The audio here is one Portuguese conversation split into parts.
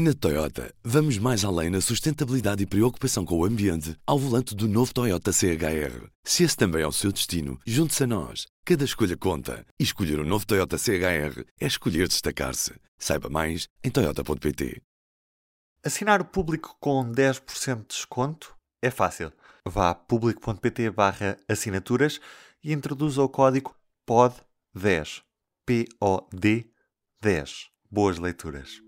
Na Toyota, vamos mais além na sustentabilidade e preocupação com o ambiente ao volante do novo Toyota CHR. Se esse também é o seu destino, junte-se a nós. Cada escolha conta. E escolher o um novo Toyota CHR é escolher destacar-se. Saiba mais em Toyota.pt. Assinar o público com 10% de desconto é fácil. Vá a público.pt barra assinaturas e introduza o código POD10. P-O-D 10. Boas leituras.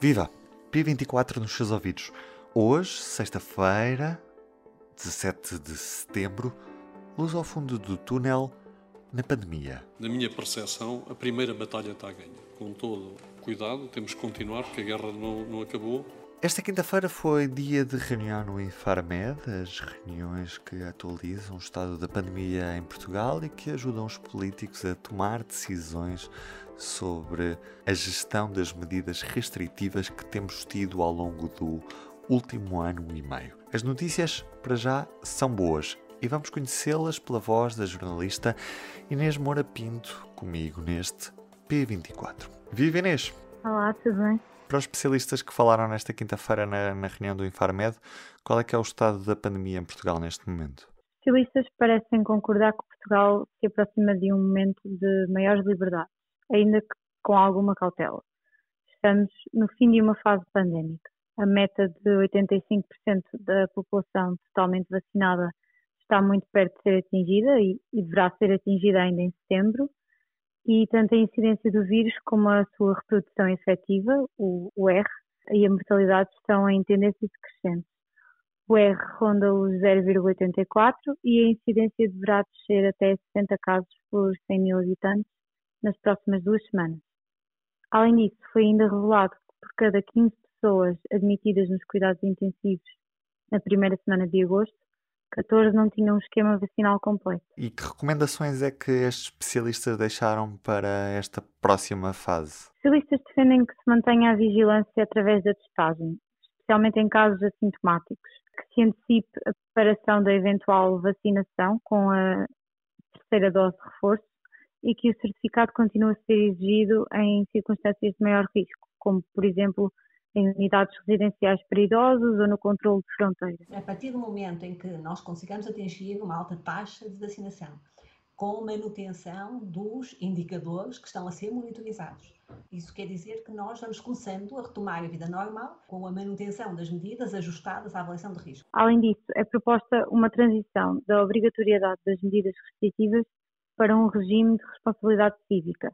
Viva! P24 nos seus ouvidos. Hoje, sexta-feira, 17 de setembro, luz ao fundo do túnel na pandemia. Na minha percepção, a primeira batalha está a ganha. Com todo cuidado, temos que continuar porque a guerra não, não acabou. Esta quinta-feira foi dia de reunião no Infarmed, as reuniões que atualizam o estado da pandemia em Portugal e que ajudam os políticos a tomar decisões sobre a gestão das medidas restritivas que temos tido ao longo do último ano e meio. As notícias, para já, são boas e vamos conhecê-las pela voz da jornalista Inês Moura Pinto, comigo neste P24. Viva Inês! Olá, tudo bem? Para os especialistas que falaram nesta quinta-feira na, na reunião do Infarmed, qual é que é o estado da pandemia em Portugal neste momento? Especialistas parecem concordar que Portugal se aproxima de um momento de maiores liberdades ainda que com alguma cautela. Estamos no fim de uma fase pandémica. A meta de 85% da população totalmente vacinada está muito perto de ser atingida e, e deverá ser atingida ainda em setembro. E tanto a incidência do vírus como a sua reprodução efetiva, o, o R, e a mortalidade estão em tendência decrescente. O R ronda os 0,84 e a incidência deverá descer até 60 casos por 100 mil habitantes nas próximas duas semanas. Além disso, foi ainda revelado que por cada 15 pessoas admitidas nos cuidados intensivos na primeira semana de agosto, 14 não tinham um esquema vacinal completo. E que recomendações é que estes especialistas deixaram para esta próxima fase? Especialistas defendem que se mantenha a vigilância através da testagem, especialmente em casos assintomáticos, que se antecipe a preparação da eventual vacinação com a terceira dose de reforço e que o certificado continua a ser exigido em circunstâncias de maior risco, como, por exemplo, em unidades residenciais para idosos ou no controle de fronteiras. A partir do momento em que nós consigamos atingir uma alta taxa de vacinação, com manutenção dos indicadores que estão a ser monitorizados. Isso quer dizer que nós vamos começando a retomar a vida normal com a manutenção das medidas ajustadas à avaliação de risco. Além disso, é proposta uma transição da obrigatoriedade das medidas restritivas para um regime de responsabilidade cívica.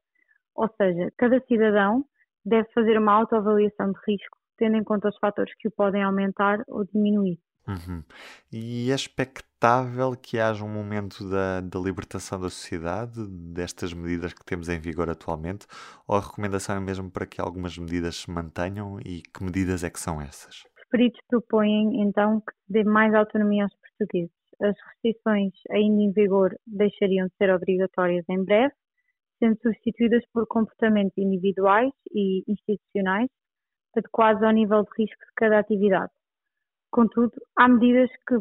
Ou seja, cada cidadão deve fazer uma autoavaliação de risco, tendo em conta os fatores que o podem aumentar ou diminuir. Uhum. E é expectável que haja um momento da, da, libertação da sociedade destas medidas que temos em vigor atualmente? Ou a recomendação é mesmo para que algumas medidas se mantenham e que medidas é que são essas? Os peritos propõem então que se dê mais autonomia aos portugueses as restrições ainda em vigor deixariam de ser obrigatórias em breve, sendo substituídas por comportamentos individuais e institucionais adequados ao nível de risco de cada atividade. Contudo, há medidas que,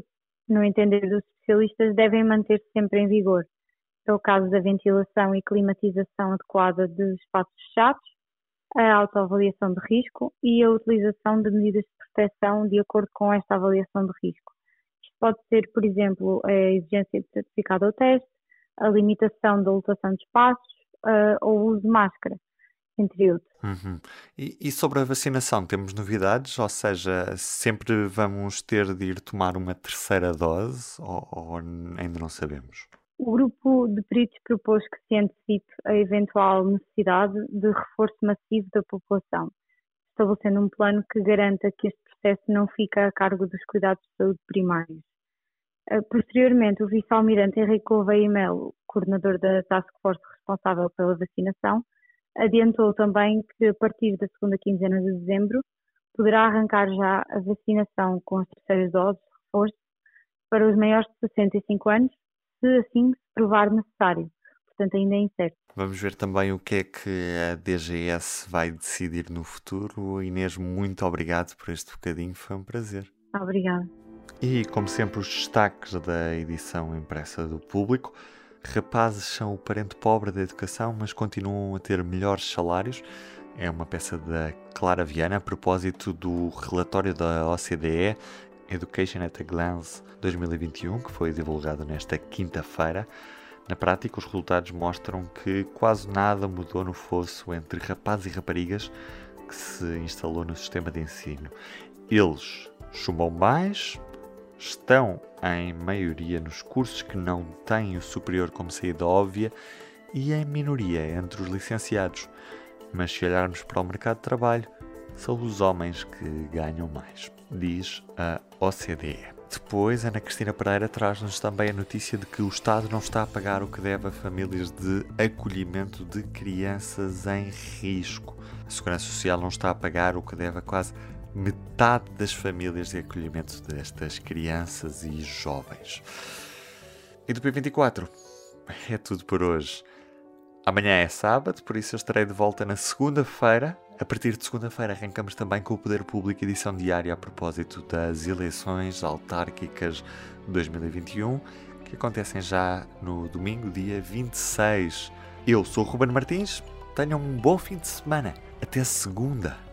no entender dos especialistas, devem manter-se sempre em vigor. É o caso da ventilação e climatização adequada de espaços fechados, a autoavaliação de risco e a utilização de medidas de proteção de acordo com esta avaliação de risco. Pode ser, por exemplo, a exigência de certificado ou teste, a limitação da lotação de espaços uh, ou o uso de máscara, entre outros. Uhum. E, e, sobre a vacinação, temos novidades? Ou seja, sempre vamos ter de ir tomar uma terceira dose ou, ou ainda não sabemos? O grupo de peritos propôs que se antecipe a eventual necessidade de reforço massivo da população, estabelecendo um plano que garanta que este processo não fica a cargo dos cuidados de saúde primários. Eh, posteriormente, o vice-almirante Henrique Gouveia Melo, coordenador da Task Force responsável pela vacinação, adiantou também que a partir da segunda quinzena de dezembro poderá arrancar já a vacinação com as terceiras doses de reforço para os maiores de 65 anos, se assim se provar necessário. Portanto, ainda é incerto. Vamos ver também o que é que a DGS vai decidir no futuro. Inês, muito obrigado por este bocadinho, foi um prazer. Obrigada. E, como sempre, os destaques da edição impressa do público. Rapazes são o parente pobre da educação, mas continuam a ter melhores salários. é uma peça da Clara Viana a propósito do relatório da OCDE Education at a Glance 2021, que foi divulgado nesta quinta-feira. Na prática, os resultados mostram que quase nada mudou no fosso entre rapazes e raparigas que se instalou no sistema de ensino. Eles chumbam mais, estão em maioria nos cursos que não têm o superior como saída óbvia e em minoria entre os licenciados. Mas se olharmos para o mercado de trabalho, são os homens que ganham mais, diz a OCDE. Depois, Ana Cristina Pereira traz-nos também a notícia de que o Estado não está a pagar o que deve a famílias de acolhimento de crianças em risco. A Segurança Social não está a pagar o que deve a quase metade das famílias de acolhimento destas crianças e jovens. E do P24 é tudo por hoje. Amanhã é sábado, por isso eu estarei de volta na segunda-feira. A partir de segunda-feira arrancamos também com o Poder Público edição diária a propósito das eleições autárquicas de 2021, que acontecem já no domingo, dia 26. Eu sou o Ruben Martins, tenham um bom fim de semana. Até segunda.